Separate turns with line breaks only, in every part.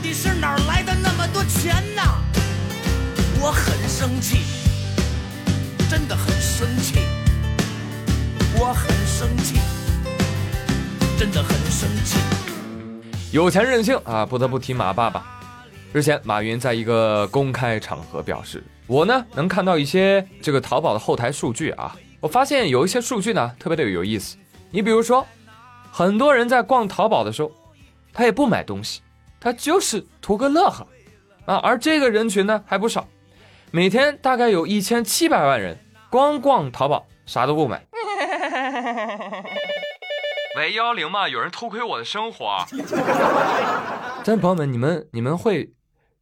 底是哪来的那么多钱呐？我很生气，真的很生气，我很生气，真的很生气。
有钱任性啊，不得不提马爸爸。日前，马云在一个公开场合表示：“我呢能看到一些这个淘宝的后台数据啊，我发现有一些数据呢特别的有意思。你比如说，很多人在逛淘宝的时候，他也不买东西，他就是图个乐呵啊。而这个人群呢还不少，每天大概有一千七百万人光逛淘宝，啥都不买。”喂幺幺零嘛，有人偷窥我的生活。但朋友们，你们你们会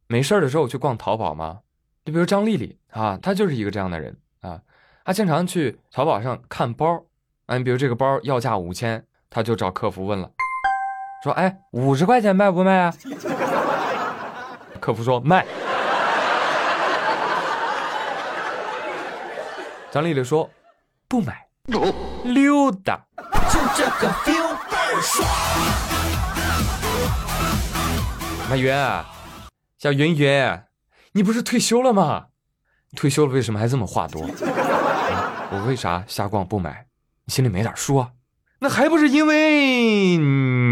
没事的时候去逛淘宝吗？就比如张丽丽啊，她就是一个这样的人啊，她经常去淘宝上看包，啊，你比如这个包要价五千，她就找客服问了，说哎，五十块钱卖不卖啊？客服说卖。张丽丽说不买，溜达。就这个 feel 倍儿爽。马云，小云云，你不是退休了吗？退休了为什么还这么话多？我为啥瞎逛不买？你心里没点数啊？那还不是因为……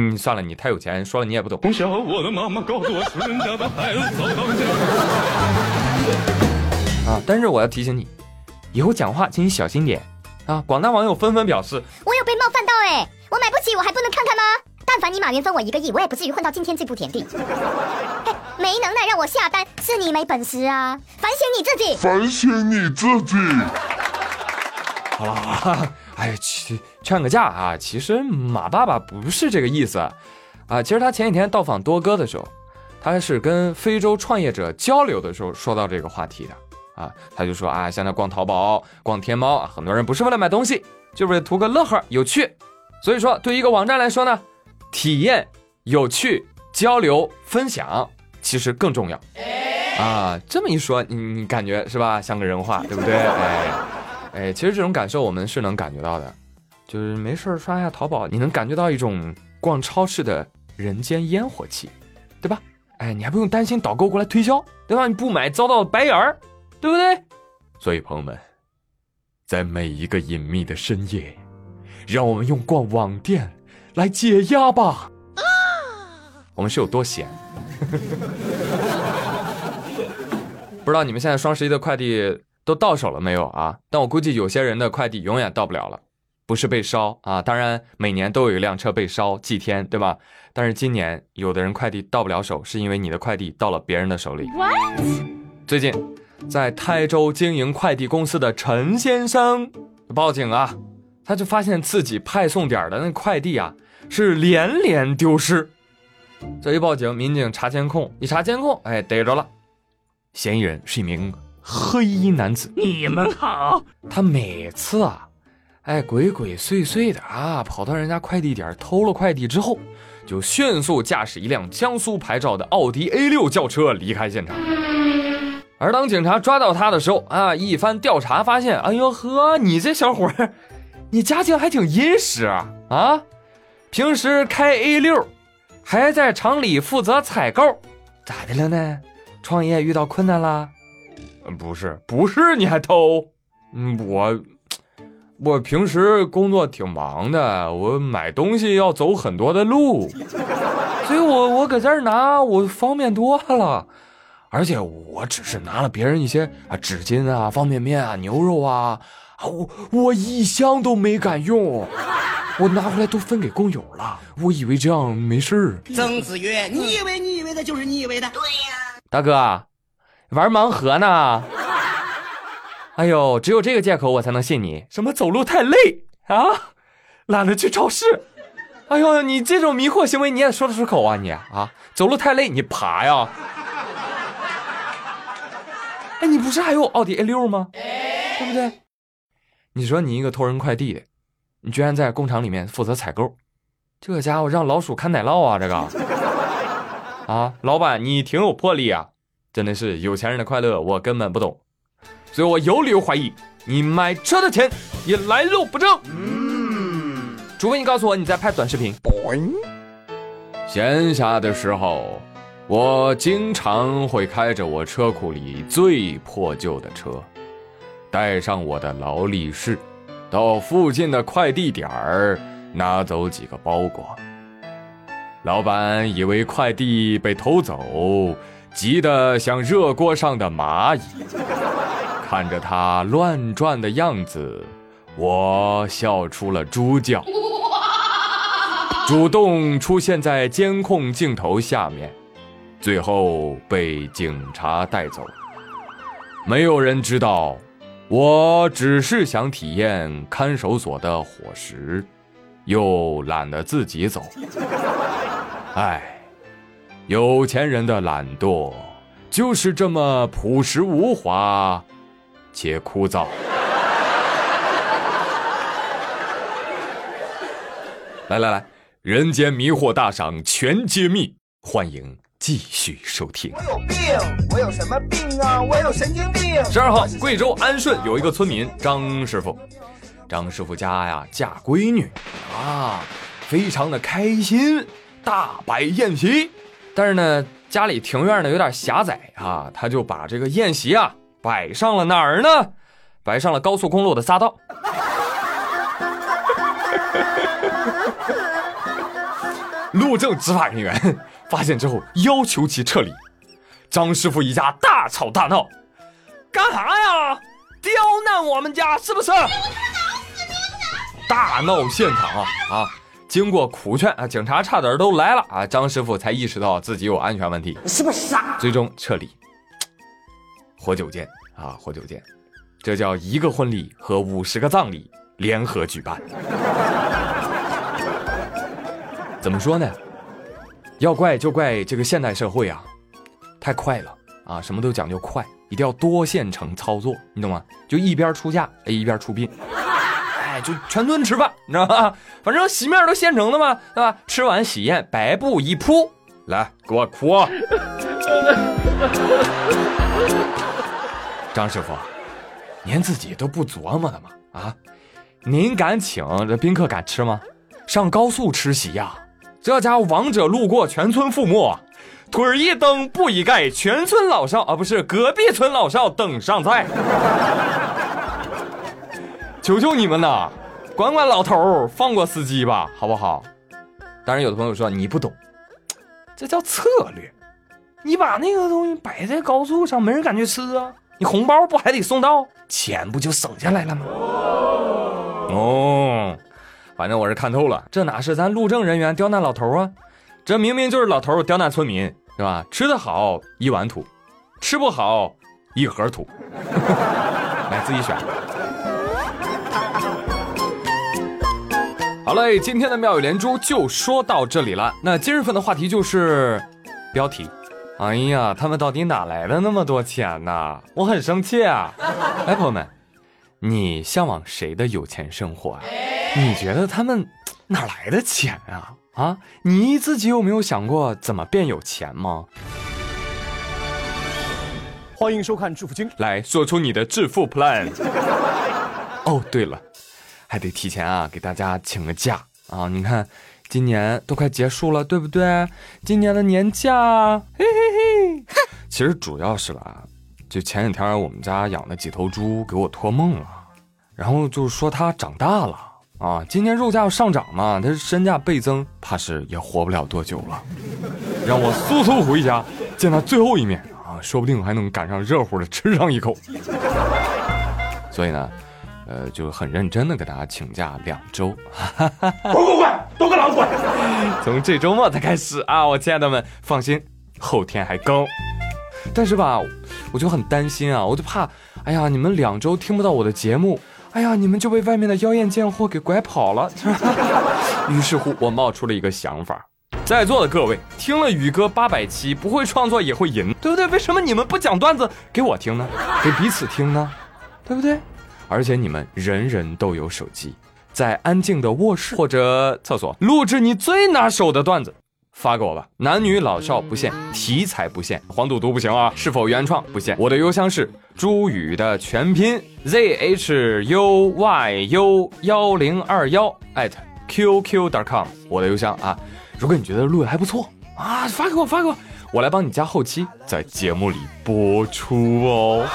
嗯，算了，你太有钱，说了你也不懂。从小我的妈妈告诉我，穷人家的孩子早当家。啊！但是我要提醒你，以后讲话请你小心点。啊！广大网友纷纷表示：“
我有被冒犯到哎，我买不起，我还不能看看吗？但凡你马云分我一个亿，我也不至于混到今天这步田地。哎没能耐让我下单，是你没本事啊！反省你自己，
反省你自己。
好了，哎，去劝个架啊！其实马爸爸不是这个意思啊。其实他前几天到访多哥的时候，他是跟非洲创业者交流的时候说到这个话题的。”啊，他就说啊，现在逛淘宝、逛天猫，很多人不是为了买东西，就是图个乐呵、有趣。所以说，对一个网站来说呢，体验、有趣、交流、分享，其实更重要。啊，这么一说，你你感觉是吧？像个人话，对不对？哎哎，其实这种感受我们是能感觉到的，就是没事刷一下淘宝，你能感觉到一种逛超市的人间烟火气，对吧？哎，你还不用担心导购过来推销，对吧？你不买遭到白眼儿。对不对？所以朋友们，在每一个隐秘的深夜，让我们用逛网店来解压吧。啊我们是有多闲？不知道你们现在双十一的快递都到手了没有啊？但我估计有些人的快递永远到不了了，不是被烧啊。当然，每年都有一辆车被烧祭天，对吧？但是今年有的人快递到不了手，是因为你的快递到了别人的手里。最近。在台州经营快递公司的陈先生报警啊，他就发现自己派送点的那快递啊是连连丢失。这一报警，民警查监控，一查监控，哎，逮着了，嫌疑人是一名黑衣男子。
你们好，
他每次啊，哎，鬼鬼祟祟的啊，跑到人家快递点偷了快递之后，就迅速驾驶一辆江苏牌照的奥迪 A 六轿车离开现场。而当警察抓到他的时候啊，一番调查发现，哎呦呵，你这小伙儿，你家境还挺殷实啊啊！平时开 A 六，还在厂里负责采购，咋的了呢？创业遇到困难啦？不是，不是，你还偷？嗯，我我平时工作挺忙的，我买东西要走很多的路，所以我我搁这儿拿，我方便多了。而且我只是拿了别人一些啊纸巾啊、方便面啊、牛肉啊，我我一箱都没敢用，我拿回来都分给工友了。我以为这样没事儿。
曾子曰：“你以为你以为的就是你以为的。”对呀，
大哥，玩盲盒呢？哎呦，只有这个借口我才能信你。什么走路太累啊？懒得去超市？哎呦，你这种迷惑行为你也说得出口啊？你啊，走路太累你爬呀？哎，你不是还有奥迪 A 六吗？对不对？你说你一个偷人快递的，你居然在工厂里面负责采购，这家伙让老鼠看奶酪啊！这个 啊，老板你挺有魄力啊！真的是有钱人的快乐，我根本不懂，所以我有理由怀疑你买车的钱也来路不正。嗯，除非你告诉我你在拍短视频。闲暇的时候。我经常会开着我车库里最破旧的车，带上我的劳力士，到附近的快递点儿拿走几个包裹。老板以为快递被偷走，急得像热锅上的蚂蚁。看着他乱转的样子，我笑出了猪叫，主动出现在监控镜头下面，最后被警察带走。没有人知道，我只是想体验看守所的伙食，又懒得自己走。唉，有钱人的懒惰就是这么朴实无华且枯燥。来来来，人间迷惑大赏全揭秘，欢迎继续收听。
我有病，我有什么病啊？我有神经病。
十二号，贵州安顺有一个村民张师傅，张师傅家呀嫁闺女啊，非常的开心，大摆宴席。但是呢，家里庭院呢有点狭窄啊，他就把这个宴席啊摆上了哪儿呢？摆上了高速公路的匝道。路政执法人员发现之后，要求其撤离。张师傅一家大吵大闹，干啥呀？刁难我们家是不是？大闹现场啊啊！经过苦劝啊，警察差点都来了啊，张师傅才意识到自己有安全问题，
你是不是傻？
最终撤离。活久见啊，活久见，这叫一个婚礼和五十个葬礼联合举办。怎么说呢？要怪就怪这个现代社会啊，太快了啊，什么都讲究快，一定要多线程操作，你懂吗？就一边出嫁，哎，一边出殡，就全村吃饭，你知道吧？反正席面都现成的嘛，对吧？吃完喜宴，白布一铺，来给我哭。张师傅，您自己都不琢磨的吗？啊，您敢请这宾客敢吃吗？上高速吃席呀、这家伙王者路过，全村覆没，腿一蹬，布一盖，全村老少啊，不是隔壁村老少等上菜。求求你们呐，管管老头，放过司机吧，好不好？当然，有的朋友说你不懂，这叫策略。你把那个东西摆在高速上，没人敢去吃啊。你红包不还得送到，钱不就省下来了吗？哦，反正我是看透了，这哪是咱路政人员刁难老头啊？这明明就是老头刁难村民，是吧？吃得好一碗土，吃不好一盒土。自己选。好嘞，今天的妙语连珠就说到这里了。那今日份的话题就是标题。哎呀，他们到底哪来的那么多钱呢？我很生气啊！哎，朋友们，你向往谁的有钱生活啊？你觉得他们哪来的钱啊？啊，你自己有没有想过怎么变有钱吗？
欢迎收看《致富经》。
来说出你的致富 plan。哦，对了，还得提前啊给大家请个假啊！你看，今年都快结束了，对不对？今年的年假，嘿嘿嘿。其实主要是吧，就前几天我们家养的几头猪给我托梦了，然后就说它长大了啊，今年肉价要上涨嘛，它身价倍增，怕是也活不了多久了，让我速速回家见它最后一面啊，说不定还能赶上热乎的吃上一口。所以呢，呃，就很认真的给大家请假两周，
滚滚滚，都给老子滚！
从这周末才开始啊！我亲爱的们，放心，后天还更。但是吧，我就很担心啊，我就怕，哎呀，你们两周听不到我的节目，哎呀，你们就被外面的妖艳贱货给拐跑了。于是乎，我冒出了一个想法，在座的各位听了宇哥八百期，不会创作也会赢，对不对？为什么你们不讲段子给我听呢？给彼此听呢？对不对？而且你们人人都有手机，在安静的卧室或者厕所录制你最拿手的段子，发给我吧。男女老少不限，题材不限，黄赌毒不行啊。是否原创不限。我的邮箱是朱宇的全拼 z h u y u 幺零二幺 at qq.com，我的邮箱啊。如果你觉得录的还不错啊，发给我，发给我，我来帮你加后期，在节目里播出哦。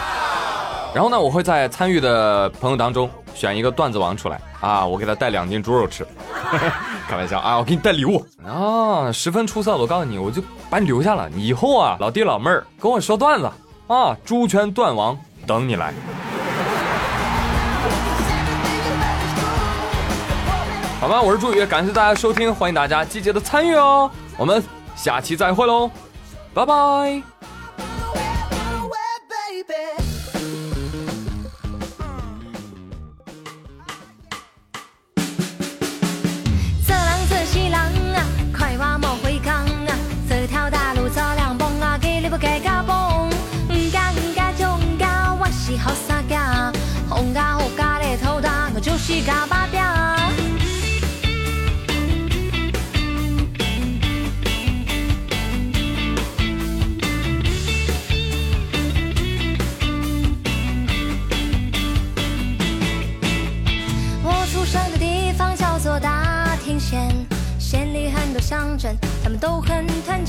然后呢，我会在参与的朋友当中选一个段子王出来啊，我给他带两斤猪肉吃，开玩笑啊，我给你带礼物啊，十分出色的，我告诉你，我就把你留下了，以后啊，老弟老妹儿跟我说段子啊，猪圈段王等你来。好吧，我是朱宇，感谢大家收听，欢迎大家积极的参与哦，我们下期再会喽，拜拜。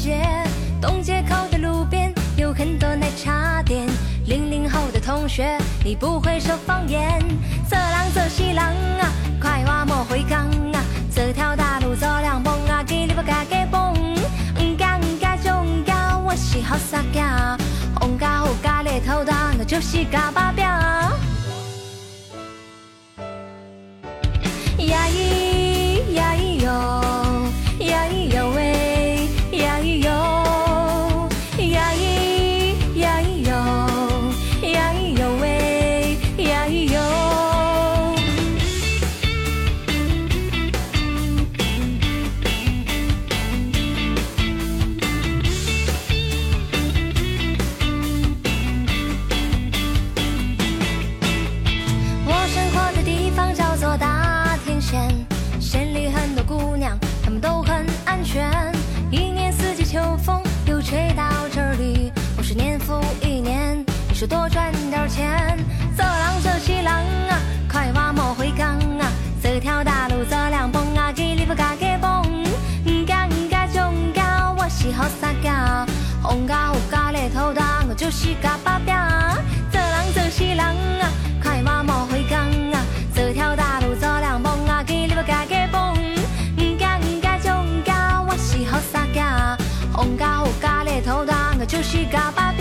很团结。东街口的路边有很多奶茶店，零零后的同学，你不会说方言。做浪这西浪啊，快话莫回港啊，这条大路走两蹦啊，给你不嘎给蹦。嗯嘎嗯嘎就嗯嘎，我是好傻嘎，红嘎红嘎的头大，我就是嘎巴表。甲巴饼做人做事人啊，快活无回工啊，做条大路做两无啊去。汝要家家放毋惊，毋惊就毋惊。我是好使囝，往家后家咧投单，我就是甲巴。